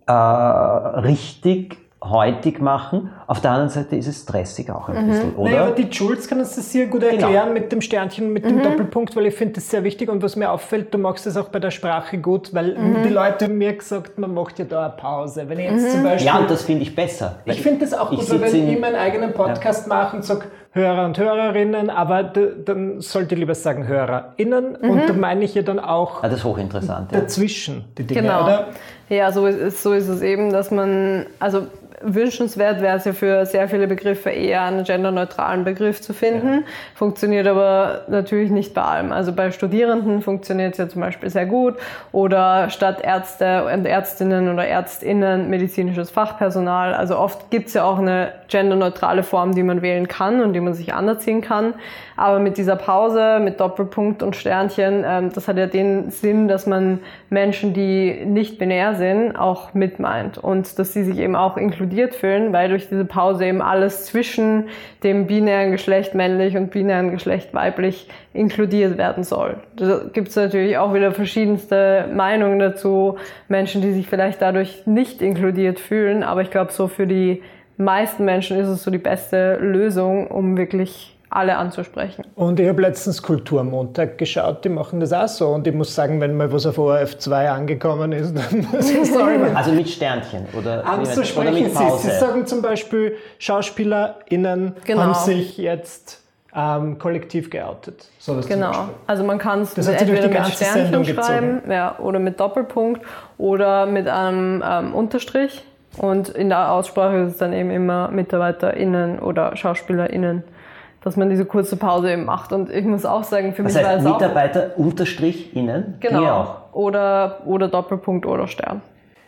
äh, richtig heutig machen. Auf der anderen Seite ist es stressig auch ein mhm. bisschen, oder? Naja, aber die Jules kann uns das sehr gut erklären genau. mit dem Sternchen, mit dem mhm. Doppelpunkt, weil ich finde das sehr wichtig und was mir auffällt, du machst das auch bei der Sprache gut, weil mhm. die Leute haben mir gesagt, man macht ja da eine Pause. Wenn ich jetzt mhm. zum Beispiel, ja, und das finde ich besser. Ich finde das auch gut, weil wenn ich meinen eigenen Podcast ja. mache und sage, Hörer und Hörerinnen, aber dann sollte ich lieber sagen HörerInnen mhm. und da meine ich ja dann auch ah, das ist hochinteressant, dazwischen die Dinge, genau. oder? Ja, so ist, so ist es eben, dass man, also wünschenswert wäre es ja für sehr viele Begriffe eher einen genderneutralen Begriff zu finden. Ja. Funktioniert aber natürlich nicht bei allem. Also bei Studierenden funktioniert es ja zum Beispiel sehr gut oder statt Ärzte und Ärztinnen oder Ärztinnen medizinisches Fachpersonal. Also oft gibt es ja auch eine genderneutrale Form, die man wählen kann und die man sich anerziehen kann. Aber mit dieser Pause, mit Doppelpunkt und Sternchen, ähm, das hat ja den Sinn, dass man Menschen, die nicht binär sind, auch mitmeint und dass sie sich eben auch inkludiert fühlen, weil durch diese Pause eben alles zwischen dem binären Geschlecht männlich und binären Geschlecht weiblich inkludiert werden soll. Da gibt es natürlich auch wieder verschiedenste Meinungen dazu, Menschen, die sich vielleicht dadurch nicht inkludiert fühlen, aber ich glaube, so für die meisten Menschen ist es so die beste Lösung, um wirklich alle anzusprechen. Und ich habe letztens Kulturmontag geschaut, die machen das auch so. Und ich muss sagen, wenn mal was auf ORF 2 angekommen ist, dann Also mit Sternchen oder, anzusprechen oder mit Pause. Sie, Sie sagen zum Beispiel, SchauspielerInnen genau. haben sich jetzt ähm, kollektiv geoutet. So genau. Also man kann es entweder mit Sternchen schreiben ja, oder mit Doppelpunkt oder mit einem ähm, Unterstrich. Und in der Aussprache ist es dann eben immer MitarbeiterInnen oder SchauspielerInnen dass man diese kurze Pause eben macht. Und ich muss auch sagen, für Was mich heißt, war es Mitarbeiter auch, unterstrich innen? Genau. Auch. Oder, oder Doppelpunkt oder Stern.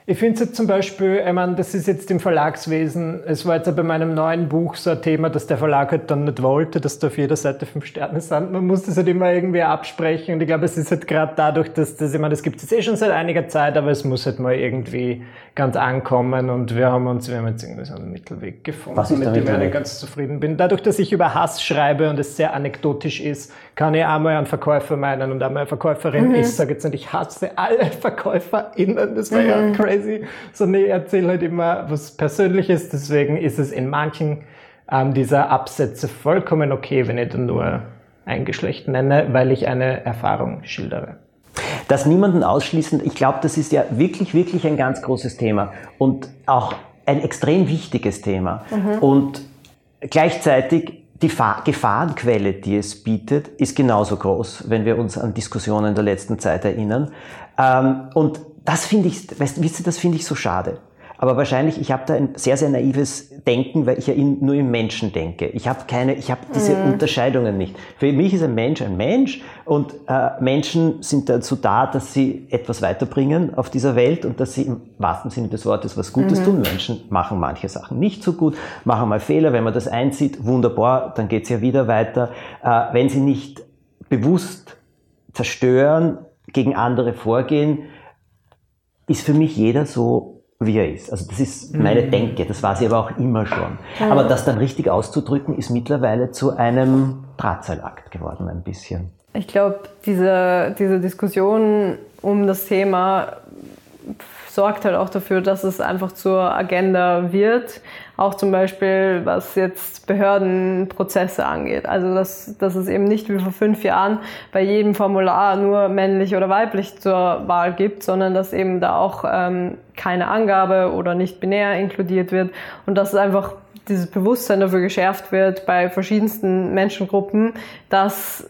Ich finde es jetzt zum Beispiel, ich meine, das ist jetzt im Verlagswesen, es war jetzt bei meinem neuen Buch so ein Thema, dass der Verlag halt dann nicht wollte, dass da auf jeder Seite fünf Sterne sind. Man muss das halt immer irgendwie absprechen und ich glaube, es ist halt gerade dadurch, dass das, ich meine, das gibt es jetzt eh schon seit einiger Zeit, aber es muss halt mal irgendwie ganz ankommen und wir haben uns, wir haben jetzt irgendwie so einen Mittelweg gefunden, Was mit dem ich nicht ganz zufrieden bin. Dadurch, dass ich über Hass schreibe und es sehr anekdotisch ist, kann ich einmal einen Verkäufer meinen und einmal eine Verkäuferin. Mhm. Ich sage jetzt nicht, ich hasse alle VerkäuferInnen, das wäre mhm. ja crazy, sondern ich erzähle halt immer was Persönliches, deswegen ist es in manchen ähm, dieser Absätze vollkommen okay, wenn ich dann nur ein Geschlecht nenne, weil ich eine Erfahrung schildere. Das niemanden ausschließen, ich glaube, das ist ja wirklich, wirklich ein ganz großes Thema und auch ein extrem wichtiges Thema. Mhm. Und gleichzeitig die Gefahrenquelle, die es bietet, ist genauso groß, wenn wir uns an Diskussionen der letzten Zeit erinnern. Ähm, und das finde ich, weißt, wisst ihr, das finde ich so schade. Aber wahrscheinlich, ich habe da ein sehr, sehr naives Denken, weil ich ja in, nur im Menschen denke. Ich habe keine, ich habe diese mhm. Unterscheidungen nicht. Für mich ist ein Mensch ein Mensch und äh, Menschen sind dazu da, dass sie etwas weiterbringen auf dieser Welt und dass sie im wahrsten Sinne des Wortes was Gutes mhm. tun. Menschen machen manche Sachen nicht so gut, machen mal Fehler. Wenn man das einzieht, wunderbar, dann geht's ja wieder weiter. Äh, wenn sie nicht bewusst zerstören, gegen andere vorgehen, ist für mich jeder so, wie er ist. Also das ist meine mhm. Denke, das war sie aber auch immer schon. Mhm. Aber das dann richtig auszudrücken, ist mittlerweile zu einem Drahtseilakt geworden, ein bisschen. Ich glaube, diese, diese Diskussion um das Thema sorgt halt auch dafür, dass es einfach zur Agenda wird. Auch zum Beispiel, was jetzt Behördenprozesse angeht. Also, dass, dass es eben nicht wie vor fünf Jahren bei jedem Formular nur männlich oder weiblich zur Wahl gibt, sondern dass eben da auch ähm, keine Angabe oder nicht binär inkludiert wird und dass es einfach dieses Bewusstsein dafür geschärft wird bei verschiedensten Menschengruppen, dass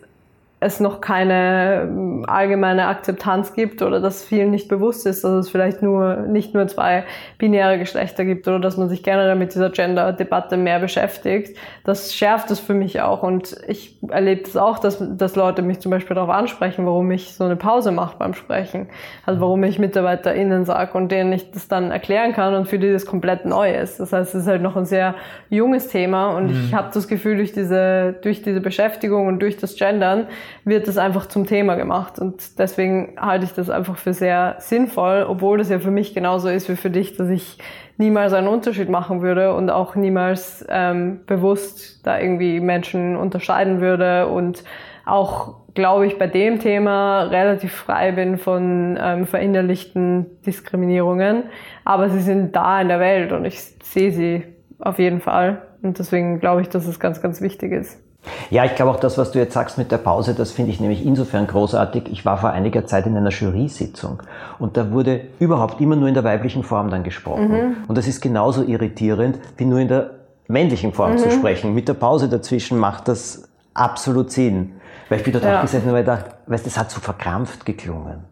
es noch keine ähm, allgemeine Akzeptanz gibt oder dass vielen nicht bewusst ist, dass es vielleicht nur nicht nur zwei binäre Geschlechter gibt oder dass man sich generell mit dieser Gender-Debatte mehr beschäftigt. Das schärft es für mich auch und ich erlebe es das auch, dass, dass Leute mich zum Beispiel darauf ansprechen, warum ich so eine Pause mache beim Sprechen. Also warum ich MitarbeiterInnen sage und denen ich das dann erklären kann und für die das komplett neu ist. Das heißt, es ist halt noch ein sehr junges Thema und mhm. ich habe das Gefühl, durch diese, durch diese Beschäftigung und durch das Gendern wird das einfach zum Thema gemacht. Und deswegen halte ich das einfach für sehr sinnvoll, obwohl das ja für mich genauso ist wie für dich, dass ich niemals einen Unterschied machen würde und auch niemals ähm, bewusst da irgendwie Menschen unterscheiden würde und auch, glaube ich, bei dem Thema relativ frei bin von ähm, verinnerlichten Diskriminierungen. Aber sie sind da in der Welt und ich sehe sie auf jeden Fall. Und deswegen glaube ich, dass es ganz, ganz wichtig ist. Ja, ich glaube auch das, was du jetzt sagst mit der Pause, das finde ich nämlich insofern großartig. Ich war vor einiger Zeit in einer Jury-Sitzung und da wurde überhaupt immer nur in der weiblichen Form dann gesprochen. Mhm. Und das ist genauso irritierend, wie nur in der männlichen Form mhm. zu sprechen. Mit der Pause dazwischen macht das absolut Sinn. Weil ich bin dort ja. auch gesessen und gedacht, weißt, das hat so verkrampft geklungen.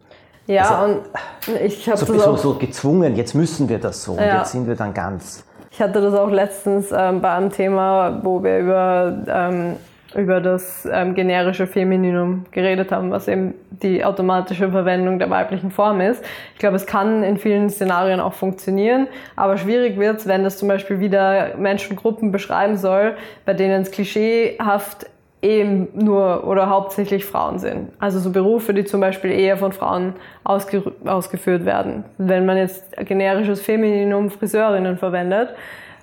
Ja, also, und ich habe so, so, so gezwungen, jetzt müssen wir das so ja. und jetzt sind wir dann ganz. Ich hatte das auch letztens ähm, bei einem Thema, wo wir über, ähm, über das ähm, generische Femininum geredet haben, was eben die automatische Verwendung der weiblichen Form ist. Ich glaube, es kann in vielen Szenarien auch funktionieren, aber schwierig wird es, wenn das zum Beispiel wieder Menschengruppen beschreiben soll, bei denen es klischeehaft eben nur oder hauptsächlich Frauen sind. Also so Berufe, die zum Beispiel eher von Frauen ausge ausgeführt werden. Wenn man jetzt generisches Femininum Friseurinnen verwendet,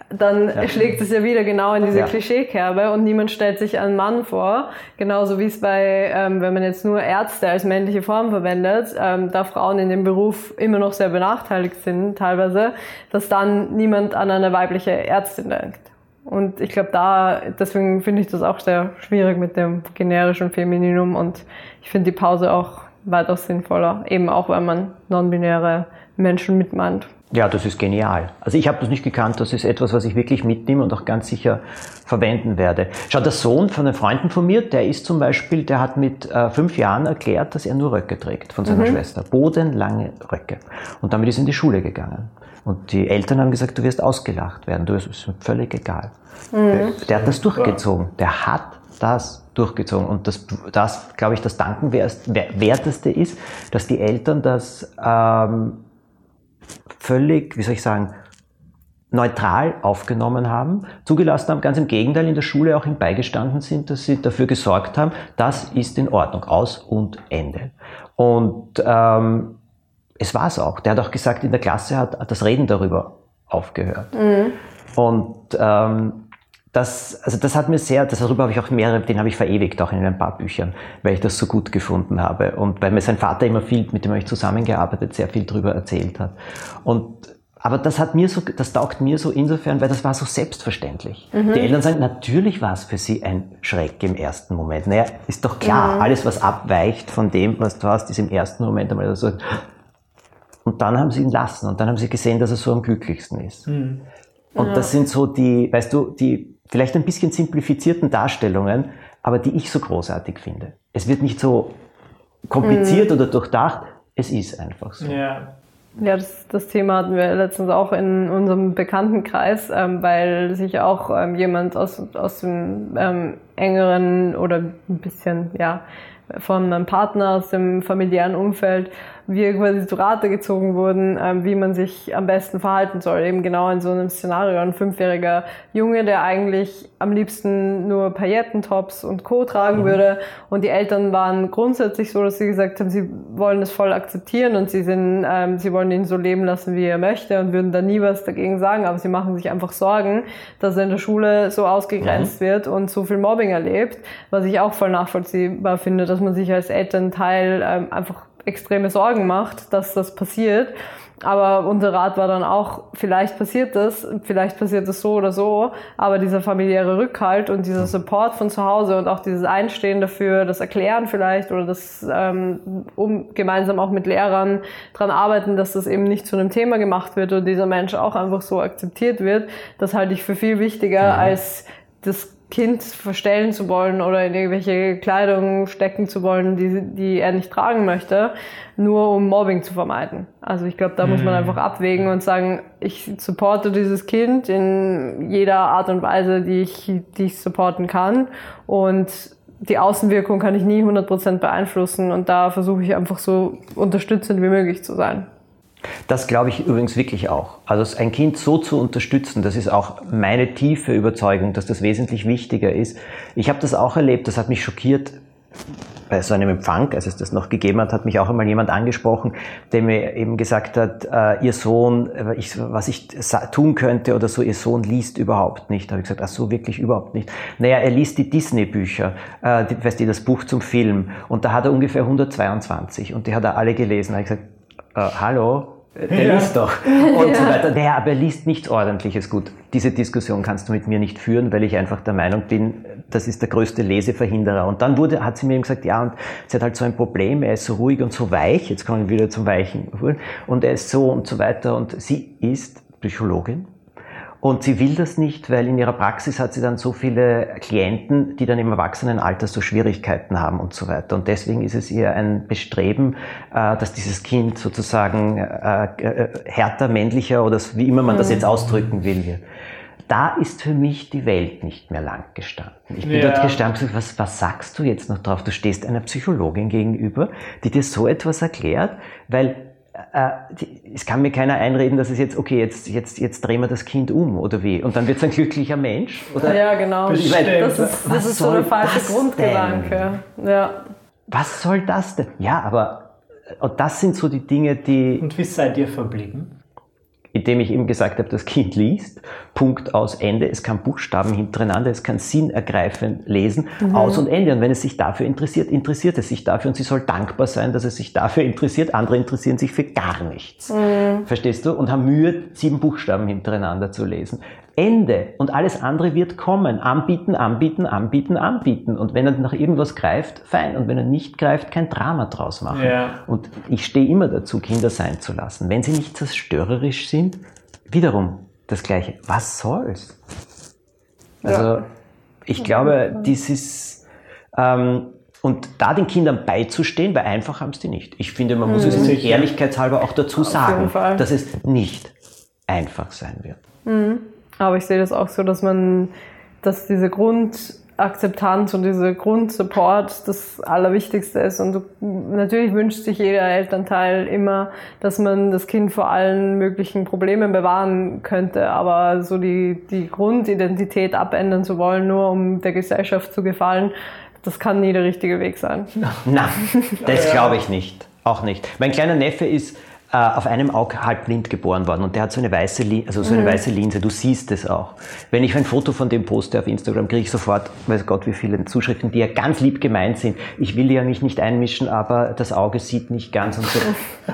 dann ja. schlägt es ja wieder genau in diese ja. Klischeekerbe und niemand stellt sich einen Mann vor. Genauso wie es bei, ähm, wenn man jetzt nur Ärzte als männliche Form verwendet, ähm, da Frauen in dem Beruf immer noch sehr benachteiligt sind teilweise, dass dann niemand an eine weibliche Ärztin denkt. Und ich glaube, da, deswegen finde ich das auch sehr schwierig mit dem generischen Femininum und ich finde die Pause auch weitaus sinnvoller, eben auch, wenn man non-binäre Menschen mitmeint. Ja, das ist genial. Also ich habe das nicht gekannt, das ist etwas, was ich wirklich mitnehme und auch ganz sicher verwenden werde. Schau, der Sohn von einem Freunden von mir, der ist zum Beispiel, der hat mit äh, fünf Jahren erklärt, dass er nur Röcke trägt von seiner mhm. Schwester. Bodenlange Röcke. Und damit ist er in die Schule gegangen. Und die Eltern haben gesagt, du wirst ausgelacht werden, du ist völlig egal. Mhm. Der hat das durchgezogen. Der hat das durchgezogen. Und das, das glaube ich, das Dankenwerteste ist, dass die Eltern das ähm, völlig, wie soll ich sagen, neutral aufgenommen haben, zugelassen haben, ganz im Gegenteil in der Schule auch ihm beigestanden sind, dass sie dafür gesorgt haben, das ist in Ordnung, aus und Ende. Und ähm, es war es auch. Der hat auch gesagt, in der Klasse hat das Reden darüber aufgehört. Mhm. Und ähm, das, also das hat mir sehr, darüber habe ich auch mehrere, den habe ich verewigt, auch in ein paar Büchern, weil ich das so gut gefunden habe. Und weil mir sein Vater immer viel, mit dem habe ich zusammengearbeitet, sehr viel darüber erzählt hat. Und aber das hat mir so, das taugt mir so insofern, weil das war so selbstverständlich. Mhm. Die Eltern sagen, natürlich war es für sie ein Schreck im ersten Moment. Naja, ist doch klar, mhm. alles was abweicht von dem, was du hast, ist im ersten Moment einmal so, und dann haben sie ihn lassen und dann haben sie gesehen, dass er so am glücklichsten ist. Mhm. Und ja. das sind so die, weißt du, die vielleicht ein bisschen simplifizierten Darstellungen, aber die ich so großartig finde. Es wird nicht so kompliziert mhm. oder durchdacht, es ist einfach so. Ja. Ja, das, das Thema hatten wir letztens auch in unserem Bekanntenkreis, ähm, weil sich auch ähm, jemand aus, aus dem ähm, engeren oder ein bisschen, ja, von meinem Partner aus dem familiären Umfeld wir quasi zu Rate gezogen wurden, ähm, wie man sich am besten verhalten soll. Eben genau in so einem Szenario. Ein fünfjähriger Junge, der eigentlich am liebsten nur Paillettentops und Co. tragen mhm. würde. Und die Eltern waren grundsätzlich so, dass sie gesagt haben, sie wollen das voll akzeptieren und sie sind, ähm, sie wollen ihn so leben lassen, wie er möchte und würden da nie was dagegen sagen. Aber sie machen sich einfach Sorgen, dass er in der Schule so ausgegrenzt mhm. wird und so viel Mobbing erlebt, was ich auch voll nachvollziehbar finde, dass man sich als Elternteil ähm, einfach extreme Sorgen macht, dass das passiert. Aber unser Rat war dann auch, vielleicht passiert das, vielleicht passiert das so oder so, aber dieser familiäre Rückhalt und dieser Support von zu Hause und auch dieses Einstehen dafür, das Erklären vielleicht oder das ähm, um, gemeinsam auch mit Lehrern dran arbeiten, dass das eben nicht zu einem Thema gemacht wird und dieser Mensch auch einfach so akzeptiert wird, das halte ich für viel wichtiger als das Kind verstellen zu wollen oder in irgendwelche Kleidung stecken zu wollen, die, die er nicht tragen möchte, nur um Mobbing zu vermeiden. Also ich glaube, da muss man mhm. einfach abwägen und sagen, ich supporte dieses Kind in jeder Art und Weise, die ich, die ich supporten kann und die Außenwirkung kann ich nie 100% beeinflussen und da versuche ich einfach so unterstützend wie möglich zu sein. Das glaube ich übrigens wirklich auch. Also ein Kind so zu unterstützen, das ist auch meine tiefe Überzeugung, dass das wesentlich wichtiger ist. Ich habe das auch erlebt, das hat mich schockiert. Bei so einem Empfang, als es das noch gegeben hat, hat mich auch einmal jemand angesprochen, der mir eben gesagt hat, äh, ihr Sohn, äh, ich, was ich tun könnte oder so, ihr Sohn liest überhaupt nicht. Da habe ich gesagt, ach so, wirklich überhaupt nicht. Naja, er liest die Disney-Bücher, äh, die, weißt du, das Buch zum Film. Und da hat er ungefähr 122 und die hat er alle gelesen. Da habe ich gesagt, hallo, der ja. liest doch und ja. so weiter. Naja, aber er liest nichts Ordentliches. Gut, diese Diskussion kannst du mit mir nicht führen, weil ich einfach der Meinung bin, das ist der größte Leseverhinderer. Und dann wurde, hat sie mir gesagt, ja, und sie hat halt so ein Problem, er ist so ruhig und so weich, jetzt kommen wir wieder zum Weichen, und er ist so und so weiter. Und sie ist Psychologin und sie will das nicht, weil in ihrer Praxis hat sie dann so viele Klienten, die dann im Erwachsenenalter so Schwierigkeiten haben und so weiter. Und deswegen ist es ihr ein Bestreben, äh, dass dieses Kind sozusagen äh, äh, härter, männlicher oder wie immer man das jetzt mhm. ausdrücken will. Da ist für mich die Welt nicht mehr lang gestanden. Ich bin ja. dort gestanden und gesagt, was, was sagst du jetzt noch drauf? Du stehst einer Psychologin gegenüber, die dir so etwas erklärt, weil es kann mir keiner einreden, dass es jetzt, okay, jetzt, jetzt, jetzt drehen wir das Kind um oder wie? Und dann wird es ein glücklicher Mensch? Oder? Ja, genau. Ich meine, das ist, das ist so der falsche Grundgedanke. Ja. Was soll das denn? Ja, aber und das sind so die Dinge, die. Und wie seid ihr verblieben? Indem ich eben gesagt habe, das Kind liest, Punkt aus Ende, es kann Buchstaben hintereinander, es kann sinnergreifend lesen, mhm. aus und Ende. Und wenn es sich dafür interessiert, interessiert es sich dafür und sie soll dankbar sein, dass es sich dafür interessiert. Andere interessieren sich für gar nichts. Mhm. Verstehst du? Und haben Mühe, sieben Buchstaben hintereinander zu lesen. Ende. Und alles andere wird kommen. Anbieten, anbieten, anbieten, anbieten. Und wenn er nach irgendwas greift, fein. Und wenn er nicht greift, kein Drama draus machen. Ja. Und ich stehe immer dazu, Kinder sein zu lassen. Wenn sie nicht zerstörerisch sind, wiederum das Gleiche. Was soll's? Also, ja. ich glaube, dieses, ähm, und da den Kindern beizustehen, weil einfach haben sie die nicht. Ich finde, man muss mhm. es in Ehrlichkeitshalber auch dazu Auf sagen, dass es nicht einfach sein wird. Mhm. Aber ich sehe das auch so, dass man, dass diese Grundakzeptanz und diese Grundsupport das Allerwichtigste ist. Und du, natürlich wünscht sich jeder Elternteil immer, dass man das Kind vor allen möglichen Problemen bewahren könnte. Aber so die, die Grundidentität abändern zu wollen, nur um der Gesellschaft zu gefallen, das kann nie der richtige Weg sein. Nein, das glaube ich nicht. Auch nicht. Mein kleiner Neffe ist äh, auf einem Auge halb blind geboren worden und der hat so eine weiße, also so eine mhm. weiße Linse. Du siehst es auch. Wenn ich ein Foto von dem poste auf Instagram, kriege ich sofort, weiß Gott, wie viele Zuschriften, die ja ganz lieb gemeint sind. Ich will ja mich nicht einmischen, aber das Auge sieht nicht ganz und so.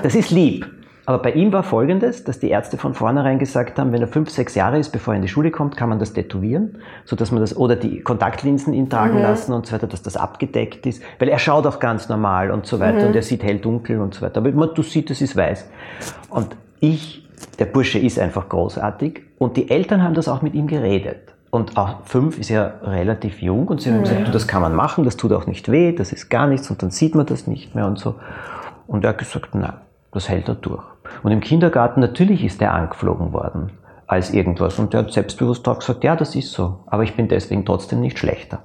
Das ist lieb. Aber bei ihm war Folgendes, dass die Ärzte von vornherein gesagt haben, wenn er fünf, sechs Jahre ist, bevor er in die Schule kommt, kann man das tätowieren, so dass man das, oder die Kontaktlinsen ihn tragen mhm. lassen und so weiter, dass das abgedeckt ist, weil er schaut auch ganz normal und so weiter mhm. und er sieht hell dunkel und so weiter. Aber man, du siehst, es ist weiß. Und ich, der Bursche ist einfach großartig und die Eltern haben das auch mit ihm geredet. Und auch fünf ist ja relativ jung und sie haben mhm. gesagt, das kann man machen, das tut auch nicht weh, das ist gar nichts und dann sieht man das nicht mehr und so. Und er hat gesagt, nein, das hält er durch. Und im Kindergarten natürlich ist er angeflogen worden als irgendwas. Und der hat selbstbewusst gesagt, ja, das ist so, aber ich bin deswegen trotzdem nicht schlechter.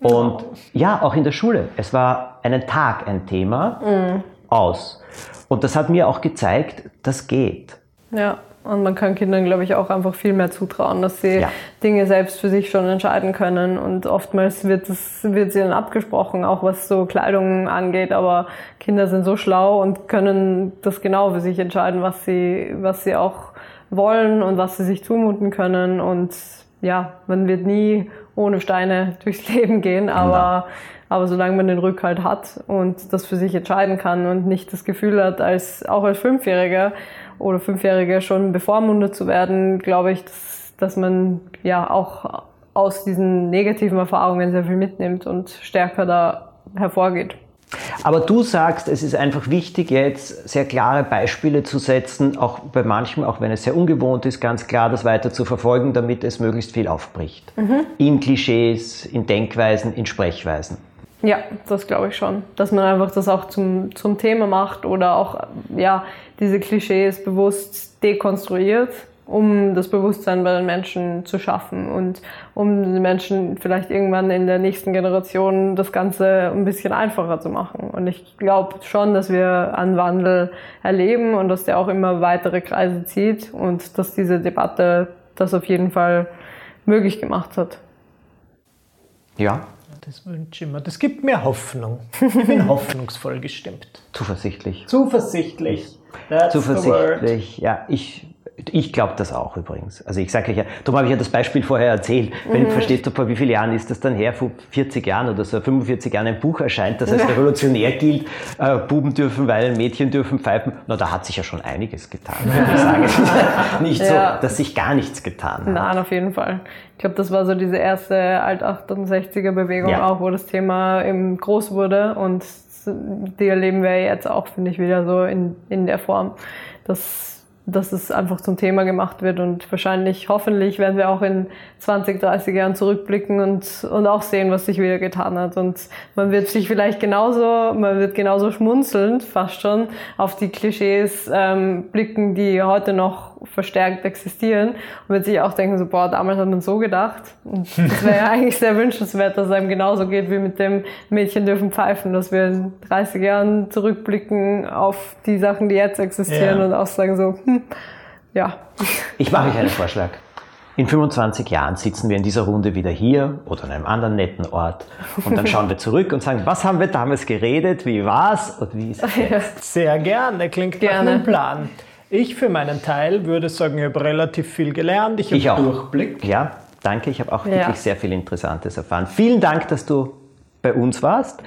Und ja, auch in der Schule. Es war einen Tag ein Thema Mhm. aus. Und das hat mir auch gezeigt, das geht. Ja, und man kann Kindern, glaube ich, auch einfach viel mehr zutrauen, dass sie Ja. Dinge selbst für sich schon entscheiden können. Und oftmals wird es wird ihnen abgesprochen, auch was so Kleidung angeht. Aber Kinder sind so schlau und können das genau für sich entscheiden, was sie, was sie auch wollen und was sie sich zumuten können. Und ja, man wird nie ohne Steine durchs Leben gehen, aber, aber solange man den Rückhalt hat und das für sich entscheiden kann und nicht das Gefühl hat, als, auch als Fünfjähriger oder Fünfjähriger schon bevormundet zu werden, glaube ich, dass, dass man ja auch aus diesen negativen Erfahrungen sehr viel mitnimmt und stärker da hervorgeht. Aber du sagst, es ist einfach wichtig, jetzt sehr klare Beispiele zu setzen, auch bei manchem, auch wenn es sehr ungewohnt ist, ganz klar das weiter zu verfolgen, damit es möglichst viel aufbricht. In Klischees, in Denkweisen, in Sprechweisen. Ja, das glaube ich schon. Dass man einfach das auch zum, zum Thema macht oder auch ja, diese Klischees bewusst dekonstruiert, um das Bewusstsein bei den Menschen zu schaffen und um den Menschen vielleicht irgendwann in der nächsten Generation das Ganze ein bisschen einfacher zu machen. Und ich glaube schon, dass wir einen Wandel erleben und dass der auch immer weitere Kreise zieht und dass diese Debatte das auf jeden Fall möglich gemacht hat. Ja, Das wünsche ich mir. Das gibt mir Hoffnung. Ich bin hoffnungsvoll gestimmt. zuversichtlich. Zuversichtlich. That's. Zuversichtlich, ja, ich, ich glaube das auch übrigens. Also ich sage ja, darum habe ich ja das Beispiel vorher erzählt. Wenn, verstehst du, vor wie vielen Jahren ist das dann her? Vor 40 Jahren oder so, 45 Jahren ein Buch erscheint, das als revolutionär gilt, äh, Buben dürfen weinen, Mädchen dürfen pfeifen. Na, da hat sich ja schon einiges getan, würde ich sagen. Nicht so, Ja. dass sich gar nichts getan hat. Nein, auf jeden Fall. Ich glaube, das war so diese erste Alt-68er-Bewegung Ja. auch, wo das Thema eben groß wurde und die erleben wir jetzt auch, finde ich, wieder so in, in der Form, dass, dass es einfach zum Thema gemacht wird und wahrscheinlich, hoffentlich werden wir auch in 20, 30 Jahren zurückblicken und, und auch sehen, was sich wieder getan hat. Und man wird sich vielleicht genauso, man wird genauso schmunzelnd fast schon auf die Klischees ähm, blicken, die heute noch verstärkt existieren und wird sich auch denken, so, boah, damals hat man so gedacht. Das wäre ja eigentlich sehr wünschenswert, dass es einem genauso geht wie mit dem Mädchen dürfen pfeifen, dass wir in 30 Jahren zurückblicken auf die Sachen, die jetzt existieren Ja. und auch sagen so, hm, ja, Ich mache euch einen Vorschlag. In 25 Jahren sitzen wir in dieser Runde wieder hier oder an einem anderen netten Ort und dann schauen wir zurück und sagen, was haben wir damals geredet, wie war's und wie ist es jetzt? Sehr gerne, klingt Gerne. nach einem Plan. Ich für meinen Teil würde sagen, ich habe relativ viel gelernt. Ich Ich auch. habe Durchblick. Ja, danke. Ich habe auch Ja. wirklich sehr viel Interessantes erfahren. Vielen Dank, dass du bei uns warst.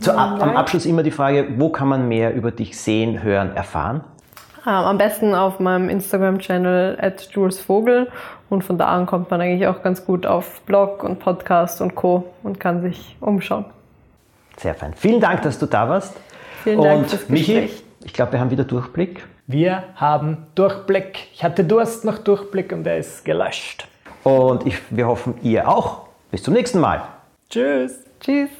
Zu, ab, am Abschluss immer die Frage, wo kann man mehr über dich sehen, hören, erfahren? Ähm, am besten auf meinem Instagram-Channel at julesvogel und von da an kommt man eigentlich auch ganz gut auf Blog und Podcast und Co. und kann sich umschauen. Sehr fein. Vielen Dank, dass du da warst. Vielen Dank und fürs Michi, ich glaube, wir haben wieder Durchblick. Wir haben Durchblick. Ich hatte Durst nach Durchblick und er ist gelöscht. Und ich, wir hoffen, ihr auch. Bis zum nächsten Mal. Tschüss. Tschüss.